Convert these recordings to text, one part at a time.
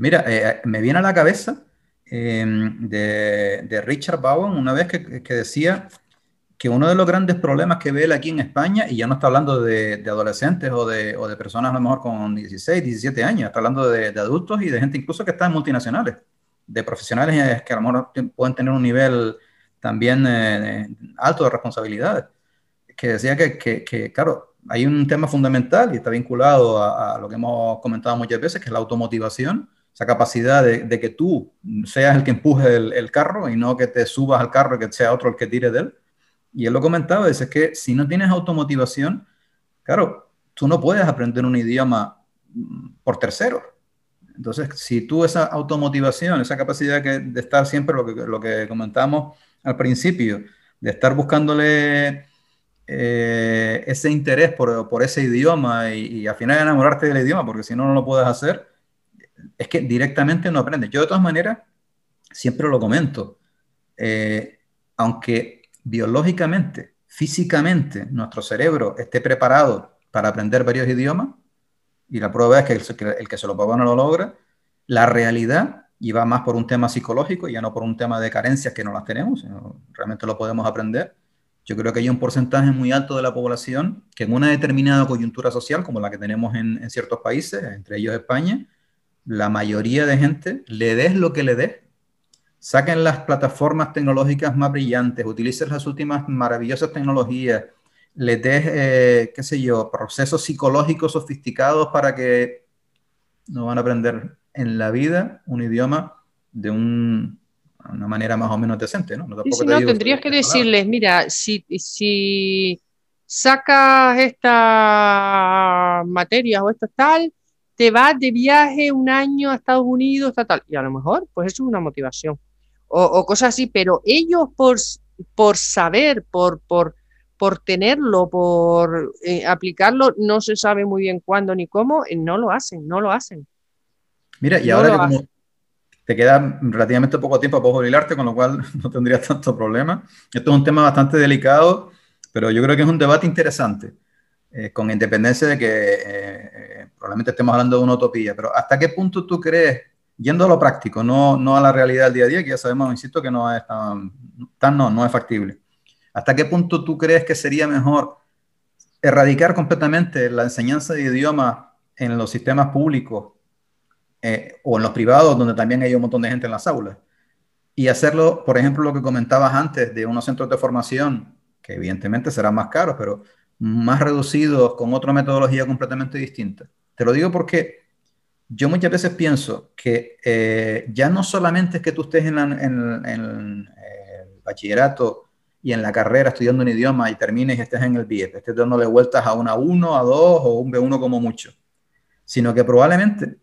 Mira, eh, me viene a la cabeza em, de, Richard Bowen una vez que, que, decía que uno de los grandes problemas que ve él aquí en España, y ya no está hablando de, adolescentes o de, o de, personas a lo mejor con 16, 17 años, está hablando de, adultos y de gente incluso que está en multinacionales, de profesionales que a lo mejor pueden tener un nivel también eh, alto de responsabilidades, que decía que, que, claro, hay un tema fundamental y está vinculado a, lo que hemos comentado muchas veces, que es la automotivación, esa capacidad de, que tú seas el que empuje el, carro y no que te subas al carro y que sea otro el que tire de él. Y él lo comentaba, dice que si no tienes automotivación, claro, tú no puedes aprender un idioma mm, por tercero. Entonces, si tú esa automotivación, esa capacidad de estar siempre, lo que, lo que comentamos al principio, de estar buscándole eh, ese interés por, por ese idioma y, al final enamorarte del idioma, porque si no, no lo puedes hacer, es que directamente no aprendes. Yo de todas maneras, siempre lo comento, eh, aunque biológicamente, físicamente, nuestro cerebro esté preparado para aprender varios idiomas, y la prueba es que el, que se lo prueba no lo logra, la realidad, y va más por un tema psicológico, ya no por un tema de carencias que no las tenemos, realmente lo podemos aprender. Yo creo que hay un porcentaje muy alto de la población que en una determinada coyuntura social, como la que tenemos en, en ciertos países, entre ellos España, la mayoría de gente, le des lo que le des, saquen las plataformas tecnológicas más brillantes, utilicen las últimas maravillosas tecnologías, les des, eh, qué sé yo, procesos psicológicos sofisticados para que no van a aprender en la vida un idioma de una manera más o menos decente, ¿no? No, sí, no tendrías que decirles, mira, si, si sacas estas materias o esto tal, te vas de viaje un año a Estados Unidos, tal, y a lo mejor, pues eso es una motivación o, cosas así, pero ellos por, por saber, por, por, por tenerlo, por eh, aplicarlo, no se sabe muy bien cuándo ni cómo, eh, no lo hacen, no lo hacen. Mira, y ahora que como te queda relativamente poco tiempo para jubilarte, con lo cual no tendrías tanto problema. Esto es un tema bastante delicado, pero yo creo que es un debate interesante, eh, con independencia de que probablemente estemos hablando de una utopía, pero ¿hasta qué punto tú crees yendo a lo práctico, no, no a la realidad del día a día, que ya sabemos, insisto, que no es tan, tan no, no es factible. ¿Hasta qué punto tú crees que sería mejor erradicar completamente la enseñanza de idioma en los sistemas públicos eh, o en los privados, donde también hay un montón de gente en las aulas? Y hacerlo, por ejemplo, lo que comentabas antes de unos centros de formación, que evidentemente serán más caros, pero más reducidos, con otra metodología completamente distinta. Te lo digo porque yo muchas veces pienso que eh, ya no solamente es que tú estés en, el bachillerato y en la carrera estudiando un idioma y termines y estés en el BIEP, estés dándole vueltas a una 1, a 2 o un B1 como mucho, sino que probablemente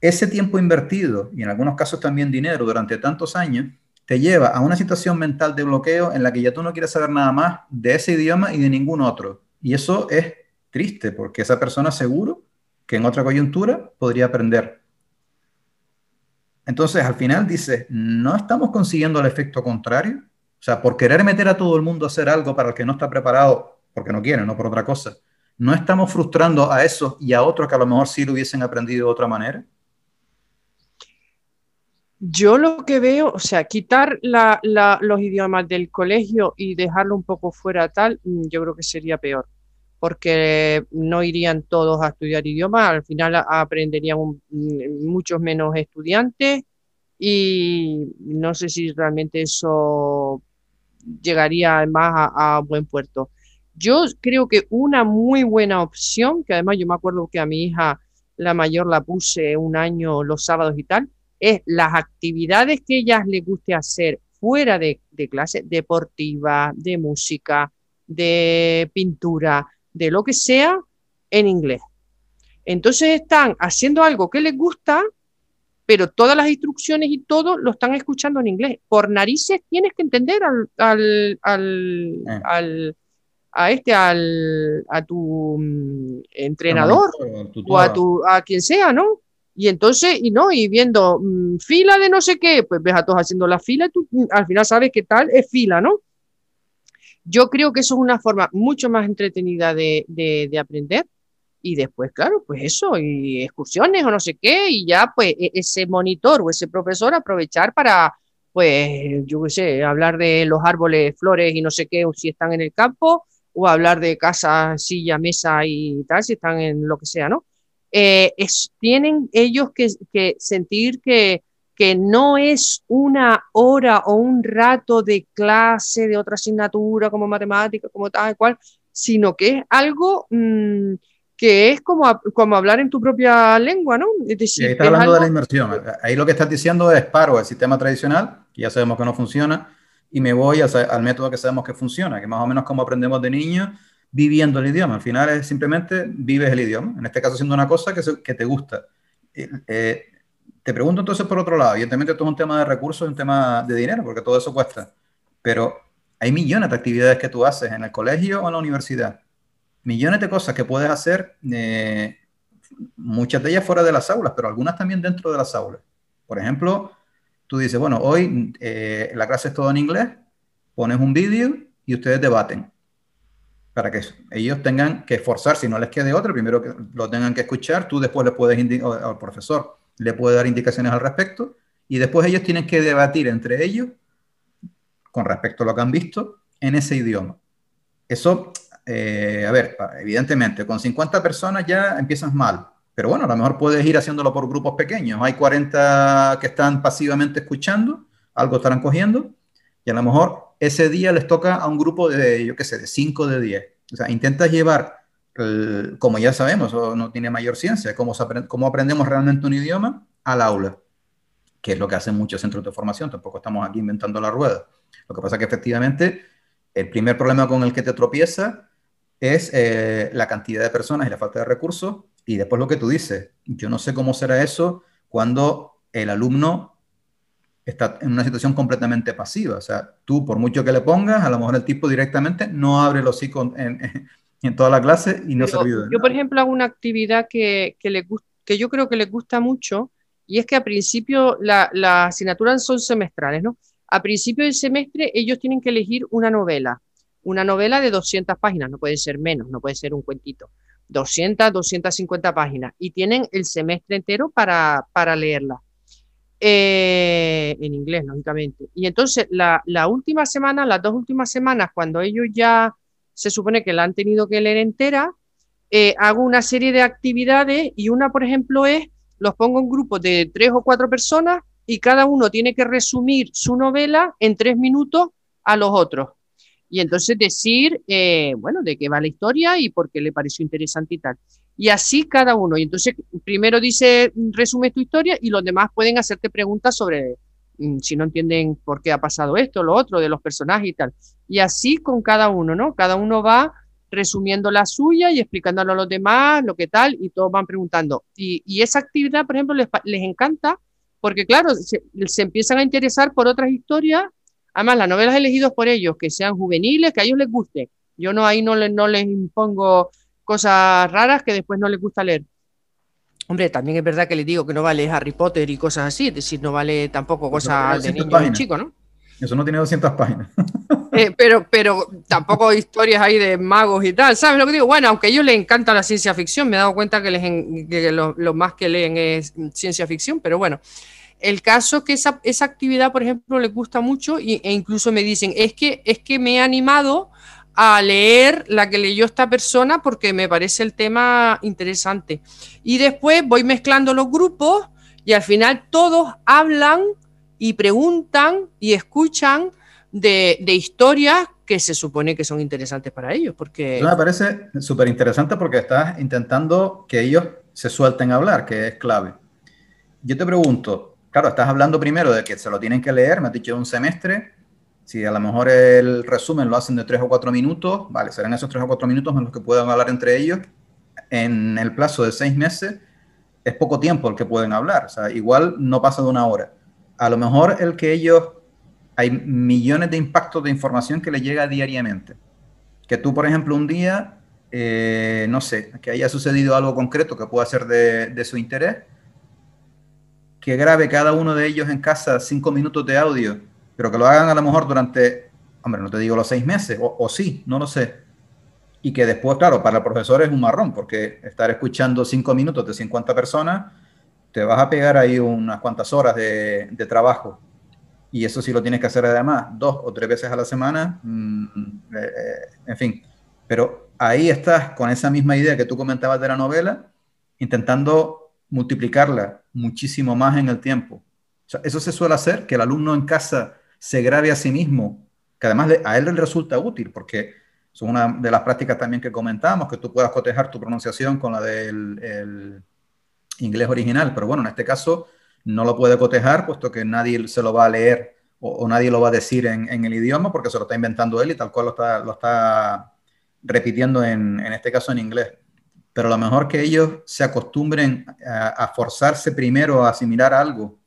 ese tiempo invertido y en algunos casos también dinero durante tantos años te lleva a una situación mental de bloqueo en la que ya tú no quieres saber nada más de ese idioma y de ningún otro. Y eso es triste porque esa persona seguro que en otra coyuntura podría aprender. Entonces, al final dice, no estamos consiguiendo el efecto contrario. O sea, por querer meter a todo el mundo a hacer algo para el que no está preparado, porque no quiere, no por otra cosa, no estamos frustrando a esos y a otros que a lo mejor sí lo hubiesen aprendido de otra manera. Yo lo que veo, o sea, quitar los idiomas del colegio y dejarlo un poco fuera tal, mm, yo creo que sería peor porque no irían todos a estudiar idiomas, al final aprenderían muchos menos estudiantes y no sé si realmente eso llegaría más a, a, buen puerto. Yo creo que una muy buena opción, que además yo me acuerdo que a mi hija, la mayor, la puse un año los sábados y tal, es las actividades que ellas les guste hacer fuera de, de clase, deportiva, de música, de pintura, de lo que sea en inglés. Entonces están haciendo algo que les gusta, pero todas las instrucciones y todo lo están escuchando en inglés. Por narices tienes que entender al, al, al, eh. a este, al, a tu mm, entrenador o a, tu, a quien sea, ¿no? Y entonces, y no, y viendo mm, fila de no sé qué, pues ves a todos haciendo la fila, tú mm, al final sabes qué tal es fila, ¿no? Yo creo que eso es una forma mucho más entretenida de, aprender y después, claro, pues eso, y excursiones o no sé qué, y ya pues e-, ese monitor o ese profesor aprovechar para, pues, yo qué sé, hablar de los árboles, flores y no sé qué, si están en el campo, o hablar de casa, silla, mesa y tal, si están en lo que sea, ¿no? Eh, tienen ellos que sentir que, que no es una hora o un rato de clase de otra asignatura como matemática, como tal cual, sino que es algo mm, que es como, como hablar en tu propia lengua, ¿no? Es decir, ahí estás hablando de la inmersión. Ahí lo que estás diciendo es paro el sistema tradicional, que ya sabemos que no funciona, y me voy al método que sabemos que funciona, que más o menos como aprendemos de niños, viviendo el idioma. Al final es simplemente vives el idioma, en este caso haciendo una cosa que, que te gusta. Eh, eh, te pregunto entonces por otro lado, evidentemente esto es un tema de recursos, un tema de dinero, porque todo eso cuesta, pero hay millones de actividades que tú haces en el colegio o en la universidad millones de cosas que puedes hacer, eh, muchas de ellas fuera de las aulas, pero algunas también dentro de las aulas. Por ejemplo, tú dices, bueno, hoy eh, la clase es todo en inglés, pones un vídeo y ustedes debaten para que ellos tengan que esforzar, si no les quede otro, primero que lo tengan que escuchar, tú después le puedes, al profesor le puede dar indicaciones al respecto, y después ellos tienen que debatir entre ellos con respecto a lo que han visto en ese idioma. Eso eh, a ver, evidentemente, con 50 personas ya empiezas mal, pero bueno, a lo mejor puedes ir haciéndolo por grupos pequeños. Hay 40 que están pasivamente escuchando, algo estarán cogiendo, y a lo mejor ese día les toca a un grupo de, yo qué sé, de 5 de 10. O sea, intentas llevar, como ya sabemos, o no tiene mayor ciencia, cómo, cómo aprendemos realmente un idioma al aula, que es lo que hacen muchos centros de formación, tampoco estamos aquí inventando la rueda. Lo que pasa es que efectivamente el primer problema con el que te tropieza es eh, la cantidad de personas y la falta de recursos. Y después lo que tú dices, yo no sé cómo será eso cuando el alumno está en una situación completamente pasiva. O sea, tú por mucho que le pongas, a lo mejor el tipo directamente no abre los hocico en, en, toda la clase y no se olvida. Yo, por ejemplo, hago una actividad que, que, le, que yo creo que les gusta mucho y es que a principio las la asignaturas son semestrales, ¿no? A principio del semestre ellos tienen que elegir una novela una novela de 200 páginas, no puede ser menos, no puede ser un cuentito. 200, 250 páginas y tienen el semestre entero para, para leerla. Eh, en inglés, lógicamente. Y entonces la, la, última semana, las dos últimas semanas, cuando ellos ya se supone que la han tenido que leer entera, eh, hago una serie de actividades y una, por ejemplo, es, los pongo en grupos de tres o cuatro personas y cada uno tiene que resumir su novela en tres minutos a los otros y entonces decir, eh, bueno, de qué va la historia y por qué le pareció interesante y tal. Y así cada uno. Y entonces primero dice, resume tu historia y los demás pueden hacerte preguntas sobre si no entienden por qué ha pasado esto, lo otro, de los personajes y tal. Y así con cada uno, ¿no? Cada uno va resumiendo la suya y explicándolo a los demás, lo que tal, y todos van preguntando. Y, y esa actividad, por ejemplo, les, les encanta porque, claro, se, empiezan a interesar por otras historias Además, las novelas elegidas por ellos, que sean juveniles, que a ellos les guste. Yo no ahí no, no les impongo cosas raras que después no les gusta leer. Hombre, también es verdad que les digo que no vale Harry Potter y cosas así, es decir, no vale tampoco cosas de niños y chicos, ¿no? Eso no tiene 200 páginas. Eh, pero, pero tampoco historias ahí de magos y tal, ¿sabes lo que digo? Bueno, aunque a ellos les encanta la ciencia ficción, me he dado cuenta que, les que lo, lo, más que leen es ciencia ficción, pero bueno, el caso es que esa, esa actividad, por ejemplo, les gusta mucho y, e incluso me dicen, es que, es que me he animado a leer la que leyó esta persona porque me parece el tema interesante. Y después voy mezclando los grupos y al final todos hablan y preguntan y escuchan de, de historias que se supone que son interesantes para ellos. Porque... me parece súper interesante porque estás intentando que ellos se suelten a hablar, que es clave. Yo te pregunto, claro, estás hablando primero de que se lo tienen que leer, me has dicho un semestre. Si a lo mejor el resumen lo hacen de tres o cuatro minutos, vale, serán esos tres o cuatro minutos en los que puedan hablar entre ellos. En el plazo de seis meses es poco tiempo el que pueden hablar, o sea, igual no pasa de una hora. A lo mejor el que ellos, hay millones de impactos de información que les llega diariamente. Que tú, por ejemplo, un día, eh, no sé, que haya sucedido algo concreto que pueda ser de, de su interés que grabe cada uno de ellos en casa cinco minutos de audio, pero que lo hagan a lo mejor durante, hombre, no te digo los seis meses, o, sí, no lo sé. y que después, claro, para el profesor es un marrón, porque estar escuchando cinco minutos de 50 personas, te vas a pegar ahí unas cuantas horas de, trabajo. Y eso sí lo tienes que hacer además dos o tres veces a la semana, mm, eh, eh, en fin. Pero ahí estás con esa misma idea que tú comentabas de la novela, intentando multiplicarla muchísimo más en el tiempo. eso se suele hacer, que el alumno en casa se grabe a sí mismo, que además a él le resulta útil, porque es una de las prácticas también que comentamos, que tú puedas cotejar tu pronunciación con la del inglés original, pero bueno, en este caso no lo puede cotejar, puesto que nadie se lo va a leer o, nadie lo va a decir en, el idioma, porque se lo está inventando él y tal cual lo está, lo está repitiendo en, en este caso en inglés. Pero lo mejor que ellos se acostumbren a, a forzarse primero a asimilar algo,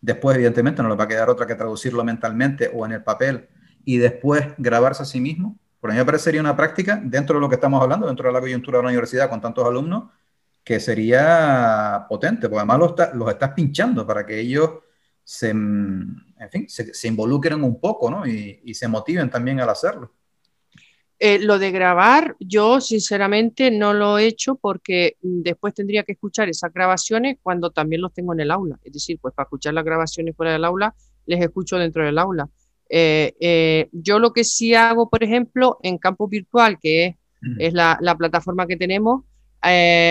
después evidentemente no les va a quedar otra que traducirlo mentalmente o en el papel, y después grabarse a sí mismo, por mí me parecería una práctica dentro de lo que estamos hablando, dentro de la coyuntura de la universidad con tantos alumnos, que sería potente, porque además los, los estás pinchando para que ellos se, en fin, se, involucren un poco ¿no? y, se motiven también al hacerlo. Eh, lo de grabar, yo sinceramente no lo he hecho porque después tendría que escuchar esas grabaciones cuando también los tengo en el aula. Es decir, pues para escuchar las grabaciones fuera del aula, les escucho dentro del aula. Eh, eh, yo lo que sí hago, por ejemplo, en campo virtual, que es, la, plataforma que tenemos,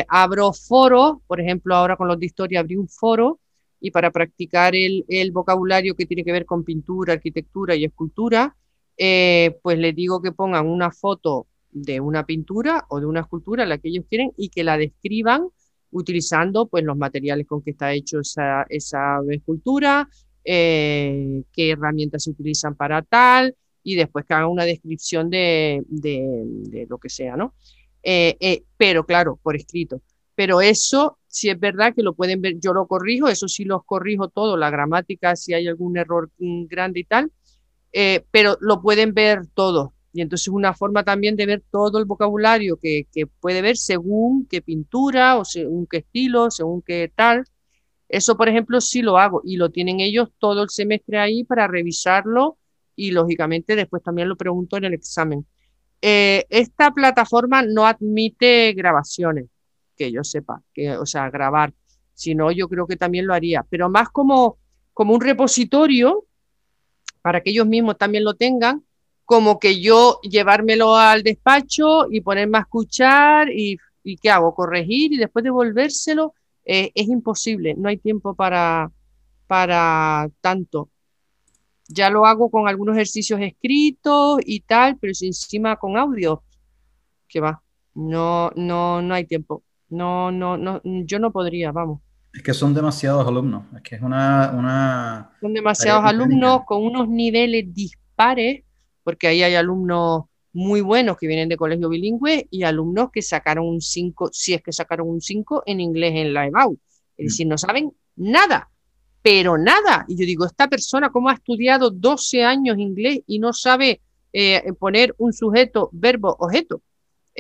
abro foros, por ejemplo, ahora con los de historia abrí un foro y para practicar el, vocabulario que tiene que ver con pintura, arquitectura y escultura, pues les digo que pongan una foto de una pintura o de una escultura, la que ellos quieren, y que la describan utilizando pues los materiales con que está hecho esa, esa escultura, eh, qué herramientas se utilizan para tal, y después que haga una descripción de, de, lo que sea, ¿no? Eh, eh, pero claro, por escrito. Pero eso, si es verdad que lo pueden ver, yo lo corrijo, eso sí los corrijo todo, la gramática, si hay algún error mm, grande y tal, pero lo pueden ver todo. Y entonces una forma también de ver todo el vocabulario que, que puede ver según qué pintura o según qué estilo, según qué tal. Eso, por ejemplo, sí lo hago y lo tienen ellos todo el semestre ahí para revisarlo y lógicamente después también lo pregunto en el examen. Eh, esta plataforma no admite grabaciones, que yo sepa, que, o sea, grabar. Si no, yo creo que también lo haría, pero más como, como un repositorio para que ellos mismos también lo tengan, como que yo llevármelo al despacho y ponerme a escuchar y, ¿qué hago? Corregir y después devolvérselo eh, es imposible, no hay tiempo para, para tanto. Ya lo hago con algunos ejercicios escritos y tal, pero si encima con audio, que va, no, no, no hay tiempo. No, no, no, yo no podría, vamos. Es que son demasiados alumnos, es que es una... una son demasiados alumnos con unos niveles dispares, porque ahí hay alumnos muy buenos que vienen de colegio bilingüe y alumnos que sacaron un 5, si es que sacaron un 5 en inglés en la EBAU. Es decir, no saben nada, pero nada. Y yo digo, esta persona, ¿cómo ha estudiado 12 años inglés y no sabe eh, poner un sujeto, verbo, objeto?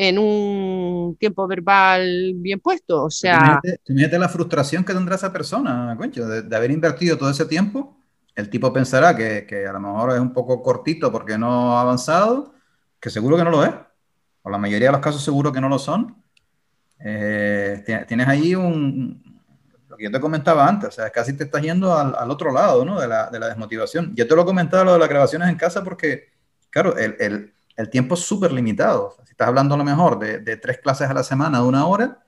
En un tiempo verbal bien puesto. O sea. Imagínate, la frustración que tendrá esa persona, concho, de, haber invertido todo ese tiempo. El tipo pensará que, que, a lo mejor es un poco cortito porque no ha avanzado que seguro que no lo es, o la mayoría de los casos seguro que no lo son, eh, tienes ahí un, lo que yo te comentaba antes, o sea, casi te estás yendo al, otro lado, ¿no? De la, de la, desmotivación. Yo te lo comentaba lo de las grabaciones en casa porque, claro, el, el tiempo es súper limitado. si estás hablando a lo mejor de, de, tres clases a la semana de una hora,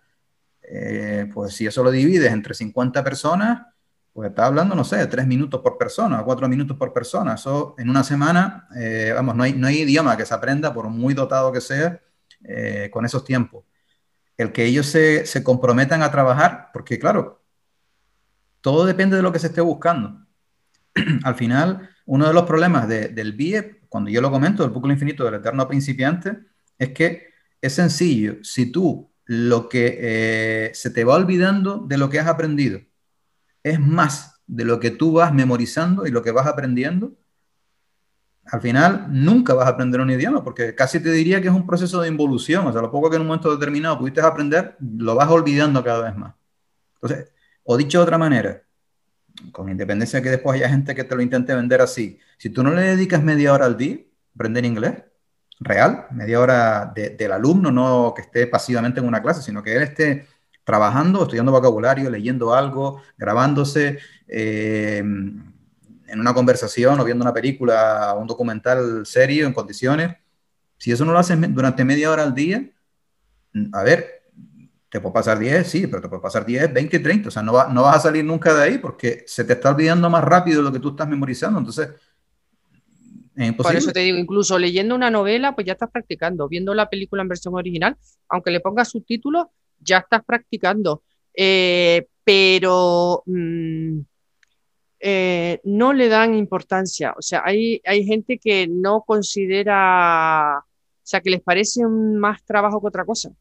eh, pues si eso lo divides entre 50 personas, pues está hablando, no sé, tres minutos por persona, cuatro minutos por persona. Eso en una semana, eh, vamos, no hay, no hay idioma que se aprenda, por muy dotado que sea, eh, con esos tiempos. El que ellos se, se, comprometan a trabajar, porque claro, todo depende de lo que se esté buscando. Al final, uno de los problemas del BIE, cuando yo lo comento, del bucle infinito del eterno principiante, es que es sencillo. Si tú lo que eh, se te va olvidando de lo que has aprendido, es más de lo que tú vas memorizando y lo que vas aprendiendo, al final nunca vas a aprender un idioma, porque casi te diría que es un proceso de involución, o sea, lo poco que en un momento determinado pudiste aprender, lo vas olvidando cada vez más. Entonces, o dicho de otra manera, con independencia de que después haya gente que te lo intente vender así, si tú no le dedicas media hora al día aprender inglés, real, media hora del alumno, no que esté pasivamente en una clase, sino que él esté trabajando, estudiando vocabulario, leyendo algo, grabándose eh, en una conversación o viendo una película, un documental serio en condiciones. Si eso no lo haces durante media hora al día, a ver, te puede pasar 10, sí, pero te puede pasar 10, 20, 30. O sea, no, no vas a salir nunca de ahí porque se te está olvidando más rápido lo que tú estás memorizando. Entonces, por eso te digo, incluso leyendo una novela, pues ya estás practicando. Viendo la película en versión original, aunque le pongas subtítulos, ya estás practicando. Eh, pero mm, eh, no le dan importancia. O sea, hay, hay gente que no considera, o sea, que les parece más trabajo que otra cosa.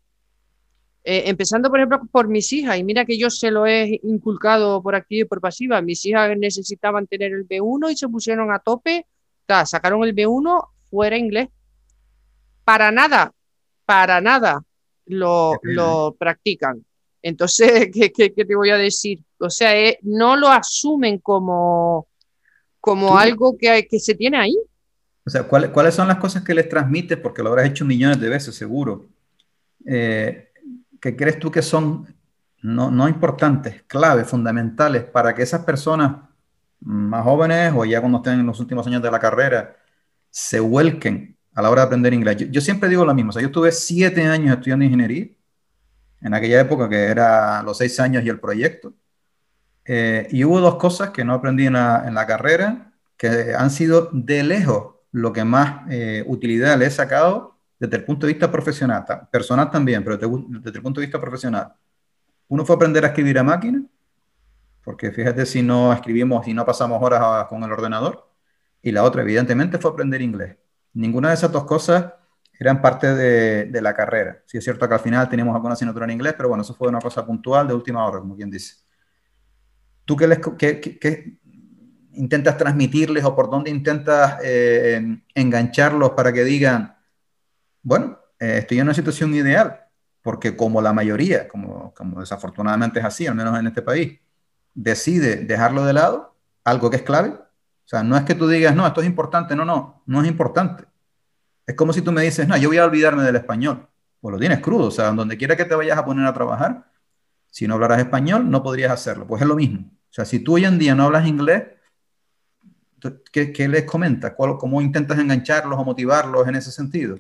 Eh, empezando, por ejemplo, por mis hijas, y mira que yo se lo he inculcado por activa y por pasiva. Mis hijas necesitaban tener el B1 y se pusieron a tope sacaron el B1 fuera inglés. Para nada, para nada lo, lo practican. Entonces, ¿qué, ¿qué, te voy a decir? O sea, eh, no lo asumen como, como algo que, que se tiene ahí. O sea, ¿cuáles, son las cosas que les transmites? Porque lo habrás hecho millones de veces, seguro. Eh, ¿Qué crees tú que son no, no importantes, claves, fundamentales para que esas personas más jóvenes o ya cuando estén en los últimos años de la carrera se vuelquen a la hora de aprender inglés. Yo, siempre digo lo mismo, o sea, yo estuve siete años estudiando ingeniería, en aquella época que era los seis años y el proyecto, eh, y hubo dos cosas que no aprendí en la, carrera, que han sido de lejos lo que más eh, utilidad le he sacado desde el punto de vista profesional, personal también, pero desde el punto de vista profesional. Uno fue aprender a escribir a máquina porque fíjate si no escribimos y no pasamos horas con el ordenador. Y la otra, evidentemente, fue aprender inglés. Ninguna de esas dos cosas eran parte de, la carrera. Sí es cierto que al final teníamos alguna asignatura en inglés, pero bueno, eso fue una cosa puntual de última hora, como quien dice. ¿Tú qué, les, intentas transmitirles o por dónde intentas eh, engancharlos para que digan, bueno, eh, estoy en una situación ideal? Porque como la mayoría, como, como desafortunadamente es así, al menos en este país, decide dejarlo de lado, algo que es clave. O sea, no es que tú digas, no, esto es importante, no, no, no es importante. Es como si tú me dices, no, yo voy a olvidarme del español. Pues lo tienes crudo, o sea, donde quiera que te vayas a poner a trabajar, si no hablaras español, no podrías hacerlo. Pues es lo mismo. O sea, si tú hoy en día no hablas inglés, ¿qué, les comentas? ¿Cómo intentas engancharlos o motivarlos en ese sentido?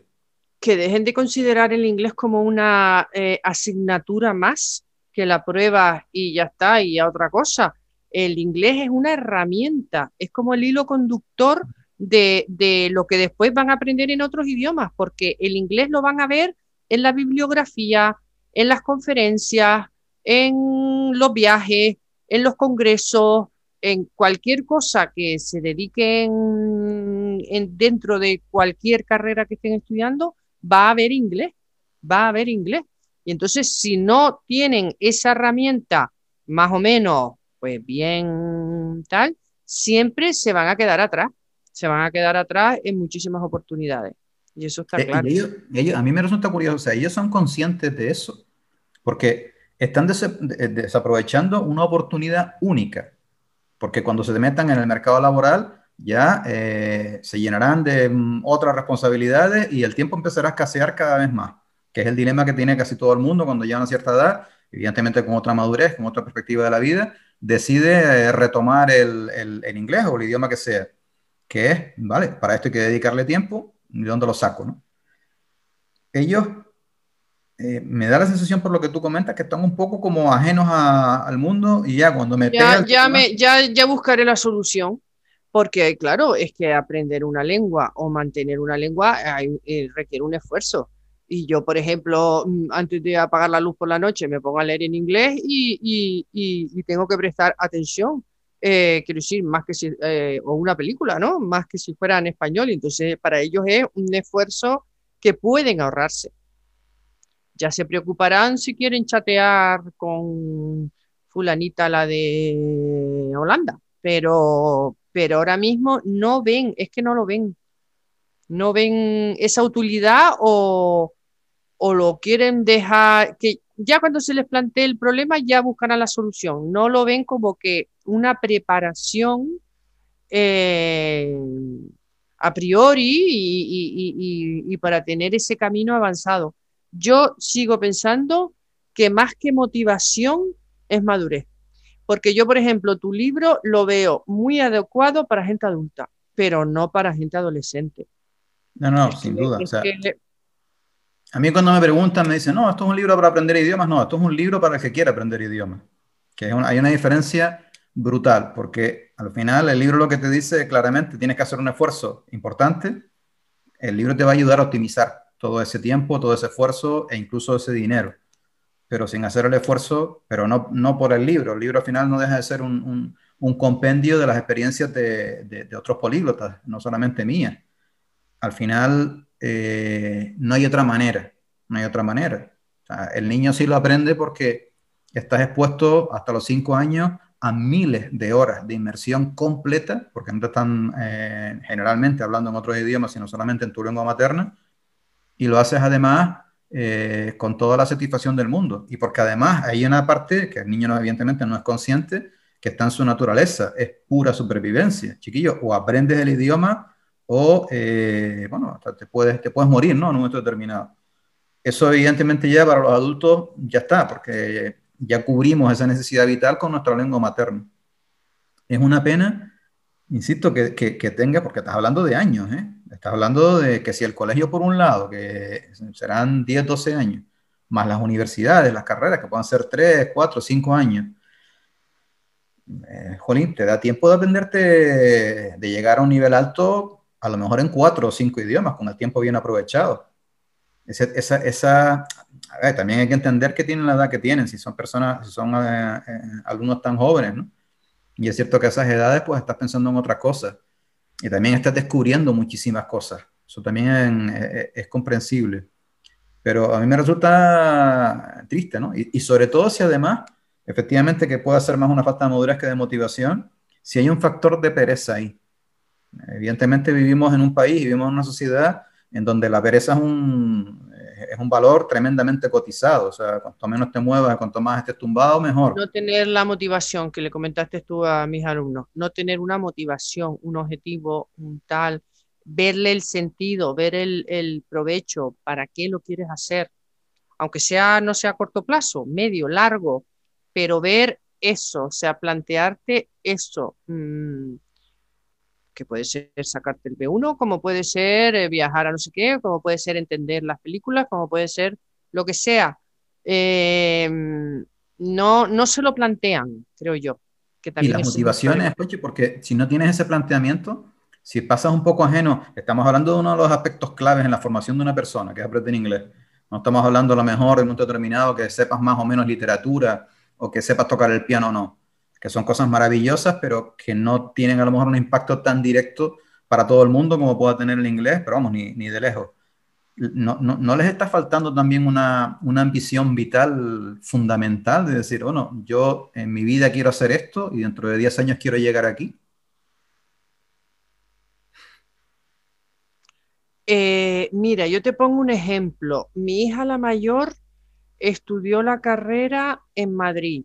Que dejen de considerar el inglés como una eh, asignatura más que la prueba y ya está, y a otra cosa. El inglés es una herramienta, es como el hilo conductor de, de, lo que después van a aprender en otros idiomas, porque el inglés lo van a ver en la bibliografía, en las conferencias, en los viajes, en los congresos, en cualquier cosa que se dediquen en, dentro de cualquier carrera que estén estudiando, va a haber inglés, va a haber inglés. Y entonces, si no tienen esa herramienta más o menos, pues bien tal, siempre se van a quedar atrás, se van a quedar atrás en muchísimas oportunidades. Y eso está eh, claro. Ellos, a mí me resulta curioso, o sea, ellos son conscientes de eso, porque están desaprovechando una oportunidad única, porque cuando se metan en el mercado laboral ya eh, se llenarán de mm, otras responsabilidades y el tiempo empezará a escasear cada vez más que es el dilema que tiene casi todo el mundo cuando llega a una cierta edad, evidentemente con otra madurez, con otra perspectiva de la vida, decide eh, retomar el, el, inglés o el idioma que sea, que es, vale, para esto hay que dedicarle tiempo, ¿y dónde lo saco? No? Ellos, eh, me da la sensación por lo que tú comentas, que están un poco como ajenos al mundo y ya cuando me... Ya, ya, me, ya, ya buscaré la solución. Porque, claro, es que aprender una lengua o mantener una lengua eh, requiere un esfuerzo y yo, por ejemplo, mm, antes de apagar la luz por la noche, me pongo a leer en inglés y, y, tengo que prestar atención. Eh, quiero decir, más que si, eh, o una película, ¿no? Más que si fuera en español. Entonces, para ellos es un esfuerzo que pueden ahorrarse. Ya se preocuparán si quieren chatear con fulanita, la de Holanda, pero, pero ahora mismo no ven, es que no lo ven. No ven esa utilidad o, o lo quieren dejar, que ya cuando se les plantee el problema ya buscarán la solución, no lo ven como que una preparación eh, a priori y, para tener ese camino avanzado. Yo sigo pensando que más que motivación es madurez. Porque yo, por ejemplo, tu libro lo veo muy adecuado para gente adulta, pero no para gente adolescente. No, no, sin duda. a mí cuando me preguntan me dicen, no, esto es un libro para aprender idiomas. No, esto es un libro para el que quiera aprender idiomas. Que hay una diferencia brutal, porque al final el libro lo que te dice claramente, tienes que hacer un esfuerzo importante, el libro te va a ayudar a optimizar todo ese tiempo, todo ese esfuerzo e incluso ese dinero, pero sin hacer el esfuerzo, pero no, no por el libro, el libro al final no deja de ser un, un, compendio de las experiencias de, de, otros políglotas, no solamente mía. Al final eh, no hay otra manera, no hay otra manera. el niño sí lo aprende porque estás expuesto hasta los cinco años a miles de horas de inmersión completa, porque no te están eh, generalmente hablando en otros idiomas, sino solamente en tu lengua materna, y lo haces además eh, con toda la satisfacción del mundo. Y porque además hay una parte que el niño evidentemente no es consciente, que está en su naturaleza, es pura supervivencia. Chiquillo, o aprendes el idioma o, eh, bueno, te puedes, te puedes morir, ¿no? En un momento determinado. Eso evidentemente ya para los adultos ya está, porque ya cubrimos esa necesidad vital con nuestra lengua materna. Es una pena, insisto, que, que, tenga, porque estás hablando de años, ¿eh? Estás hablando de que si el colegio por un lado, que serán 10, 12 años, más las universidades, las carreras, que puedan ser 3, 4, 5 años, eh, jolín, te da tiempo de aprenderte, de llegar a un nivel alto, a lo mejor en 4 o 5 idiomas, con el tiempo bien aprovechado. esa, esa, también hay que entender que tienen la edad que tienen, si son personas, si son eh, eh, alumnos tan jóvenes, ¿no? Y es cierto que a esas edades, pues estás pensando en otra cosa. Y también estás descubriendo muchísimas cosas. Eso también es, es comprensible. Pero a mí me resulta triste, ¿no? Y, y, sobre todo si además, efectivamente, que puede ser más una falta de madurez que de motivación, si hay un factor de pereza ahí. Evidentemente vivimos en un país, vivimos en una sociedad en donde la pereza es un, es un valor tremendamente cotizado. O sea, cuanto menos te muevas, cuanto más estés tumbado, mejor. No tener la motivación que le comentaste tú a mis alumnos, no tener una motivación, un objetivo, un tal, verle el sentido, ver el, el provecho, para qué lo quieres hacer, aunque sea, no sea a corto plazo, medio, largo, pero ver eso, o sea, plantearte eso. Mmm, que puede ser sacarte el B1, como puede ser eh, viajar a no sé qué, como puede ser entender las películas, como puede ser lo que sea. Em, no, no se lo plantean, creo yo. Que también y las motivaciones, porque si no tienes ese planteamiento, si pasas un poco ajeno, estamos hablando de uno de los aspectos claves en la formación de una persona, que es aprender inglés. No estamos hablando a lo mejor de un determinado que sepas más o menos literatura o que sepas tocar el piano o no que son cosas maravillosas, pero que no tienen a lo mejor un impacto tan directo para todo el mundo como pueda tener el inglés, pero vamos, ni, ni de lejos. No, no, no, les está faltando también una, una, ambición vital fundamental de decir, bueno, yo en mi vida quiero hacer esto y dentro de 10 años quiero llegar aquí? Eh, mira, yo te pongo un ejemplo. Mi hija la mayor estudió la carrera en Madrid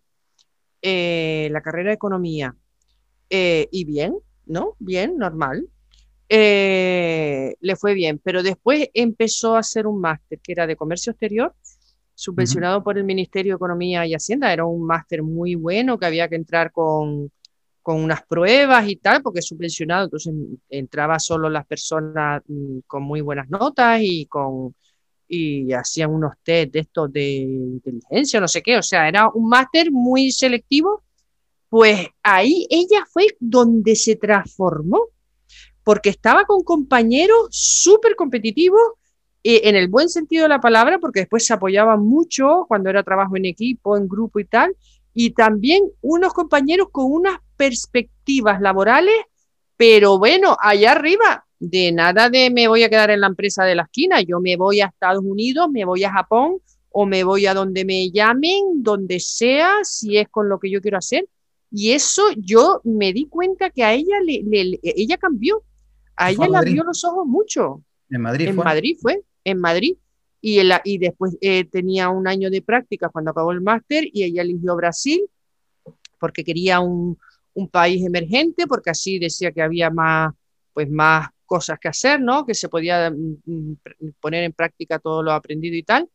eh, la carrera de economía. Eh, y bien, ¿no? Bien, normal. Eh, le fue bien, pero después empezó a hacer un máster que era de comercio exterior, subvencionado por el Ministerio de Economía y Hacienda. Era un máster muy bueno que había que entrar con, con unas pruebas y tal, porque es subvencionado, entonces entraba solo las personas mm, con muy buenas notas y con y hacían unos test de estos de inteligencia, no sé qué, o sea, era un máster muy selectivo, pues ahí ella fue donde se transformó, porque estaba con compañeros súper competitivos, eh, en el buen sentido de la palabra, porque después se apoyaba mucho cuando era trabajo en equipo, en grupo y tal, y también unos compañeros con unas perspectivas laborales, pero bueno, allá arriba, de nada de me voy a quedar en la empresa de la esquina, yo me voy a Estados Unidos, me voy a Japón o me voy a donde me llamen, donde sea, si es con lo que yo quiero hacer. Y eso yo me di cuenta que a ella le, ella cambió, a ella le abrió los ojos mucho. En Madrid en fue. Madrid fue, en Madrid. Y, y después eh, tenía un año de práctica cuando acabó el máster y ella eligió Brasil porque quería un, un país emergente, porque así decía que había más, pues más cosas que hacer, ¿no? Que se podía mm, mm, poner en práctica todo lo aprendido y tal.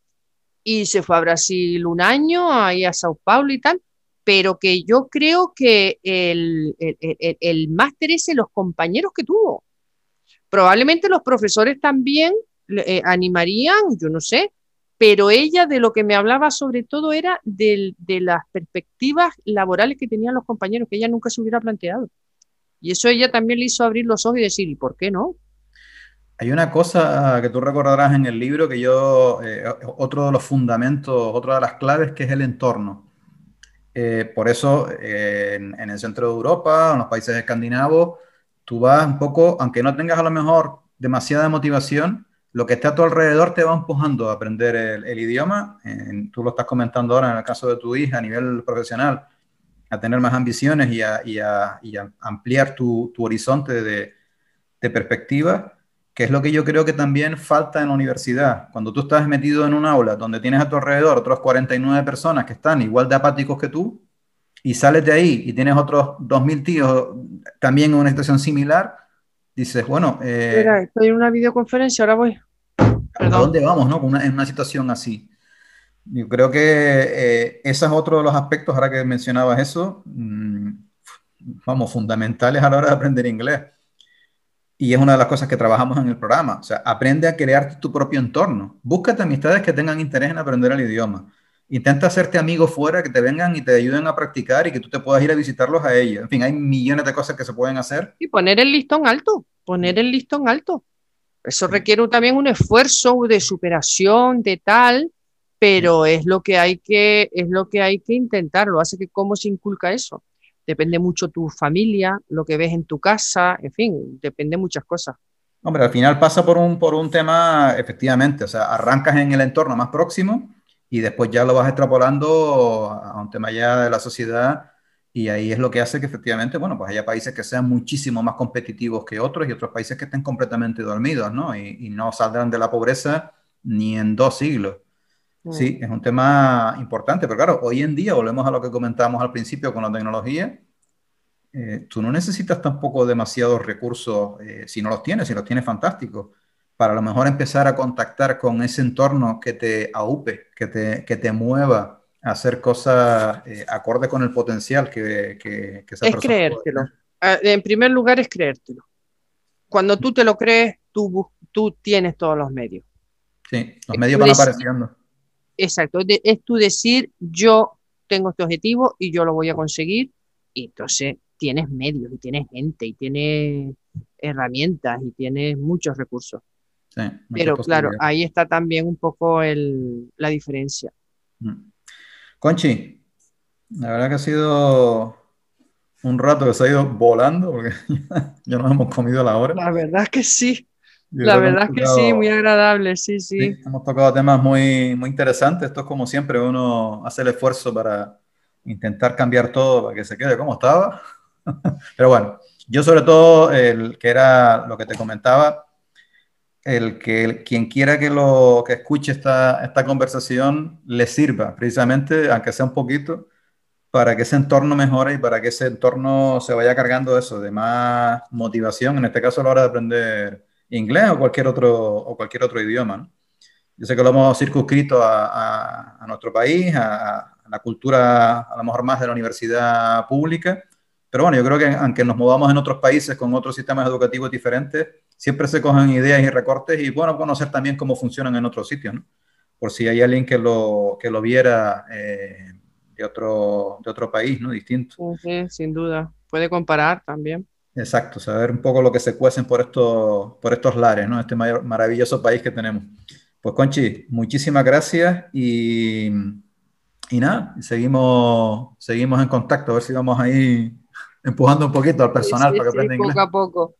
Y se fue a Brasil un año, ahí a Sao Paulo y tal, pero que yo creo que el, el, máster es los compañeros que tuvo. Probablemente los profesores también eh, animarían, yo no sé, pero ella de lo que me hablaba sobre todo era de, de las perspectivas laborales que tenían los compañeros, que ella nunca se hubiera planteado. Y eso ella también le hizo abrir los ojos y decir, ¿y por qué no? Hay una cosa que tú recordarás en el libro que yo, eh, otro de los fundamentos, otra de las claves, que es el entorno. Eh, por eso eh, en, el centro de Europa, en los países escandinavos, tú vas un poco, aunque no tengas a lo mejor demasiada motivación, lo que está a tu alrededor te va empujando a aprender el, idioma. tú lo estás comentando ahora en el caso de tu hija a nivel profesional a tener más ambiciones y a, ampliar tu, horizonte de, perspectiva, que es lo que yo creo que también falta en la universidad. Cuando tú estás metido en un aula donde tienes a tu alrededor otros 49 personas que están igual de apáticos que tú, y sales de ahí y tienes otros 2.000 tíos también en una situación similar, dices, bueno... Eh, estoy en una videoconferencia, ahora voy. ¿A dónde vamos, no? en una situación así. Yo creo que eh, ese es otro de los aspectos, ahora que mencionabas eso, mm, vamos, fundamentales a la hora de aprender inglés. Y es una de las cosas que trabajamos en el programa. O sea, aprende a crear tu propio entorno. Búscate amistades que tengan interés en aprender el idioma. Intenta hacerte amigos fuera que te vengan y te ayuden a practicar y que tú te puedas ir a visitarlos a ellos. En fin, hay millones de cosas que se pueden hacer. Y poner el listón alto, poner el listón alto. Eso requiere también un esfuerzo de superación, de tal, pero es lo que hay que, es lo que, hay que intentar. Hace que cómo se inculca eso. Depende mucho tu familia, lo que ves en tu casa, en fin, depende muchas cosas. Hombre, al final pasa por un, por un tema, efectivamente, o sea, arrancas en el entorno más próximo y después ya lo vas extrapolando a un tema ya de la sociedad y ahí es lo que hace que efectivamente, bueno, pues haya países que sean muchísimo más competitivos que otros y otros países que estén completamente dormidos, ¿no? Y no saldrán de la pobreza ni en dos siglos. Sí, mm. es un tema importante, pero claro, hoy en día, volvemos a lo que comentábamos al principio con la tecnología, eh, tú no necesitas tampoco demasiados recursos, eh, si no los tienes, si los tienes fantásticos, para a lo mejor empezar a contactar con ese entorno que te aupe, que te, que te mueva a hacer cosas eh, acorde con el potencial que, que, que esa Es creértelo. Ah, en primer lugar, es creértelo. Cuando tú te lo crees, tú, tú tienes todos los medios. Sí, los medios van apareciendo Exacto, es tú decir, yo tengo este objetivo y yo lo voy a conseguir, y entonces tienes medios y tienes gente y tienes herramientas y tienes muchos recursos. Pero claro, ahí está también un poco la diferencia. Mm. Conchi, la verdad que ha sido un rato que se ha ido volando porque ya nos hemos comido la hora. La verdad que sí la verdad es que sí, muy agradable, sí, sí, Hemos tocado temas muy, muy interesantes. Esto es como siempre, uno hace el esfuerzo para intentar cambiar todo para que se quede como estaba. Pero bueno, yo sobre todo, el que era lo que te comentaba, el que quien quiera que, lo, que escuche esta, esta conversación le sirva, precisamente, aunque sea un poquito, para que ese entorno mejore y para que ese entorno se vaya cargando eso, de más motivación, en este caso a la hora de aprender inglés o cualquier otro, o cualquier otro idioma. Yo sé que lo hemos circunscrito a, a, nuestro país, a, la cultura a lo mejor más de la universidad pública, pero bueno, yo creo que aunque nos movamos en otros países con otros sistemas educativos diferentes, siempre se cogen ideas y recortes y bueno, conocer también cómo funcionan en otros sitios, ¿no? Por si hay alguien que lo, que lo viera eh, de, otro, de otro país, ¿no? Distinto. Sí, sin duda. Puede comparar también. Exacto, saber un poco lo que se cuecen por estos, por estos lares, ¿no? Este maravilloso país que tenemos. Pues Conchi, muchísimas gracias y, y nada, seguimos, seguimos en contacto, a ver si vamos ahí empujando un poquito al personal para que aprenda inglés. Poco a poco.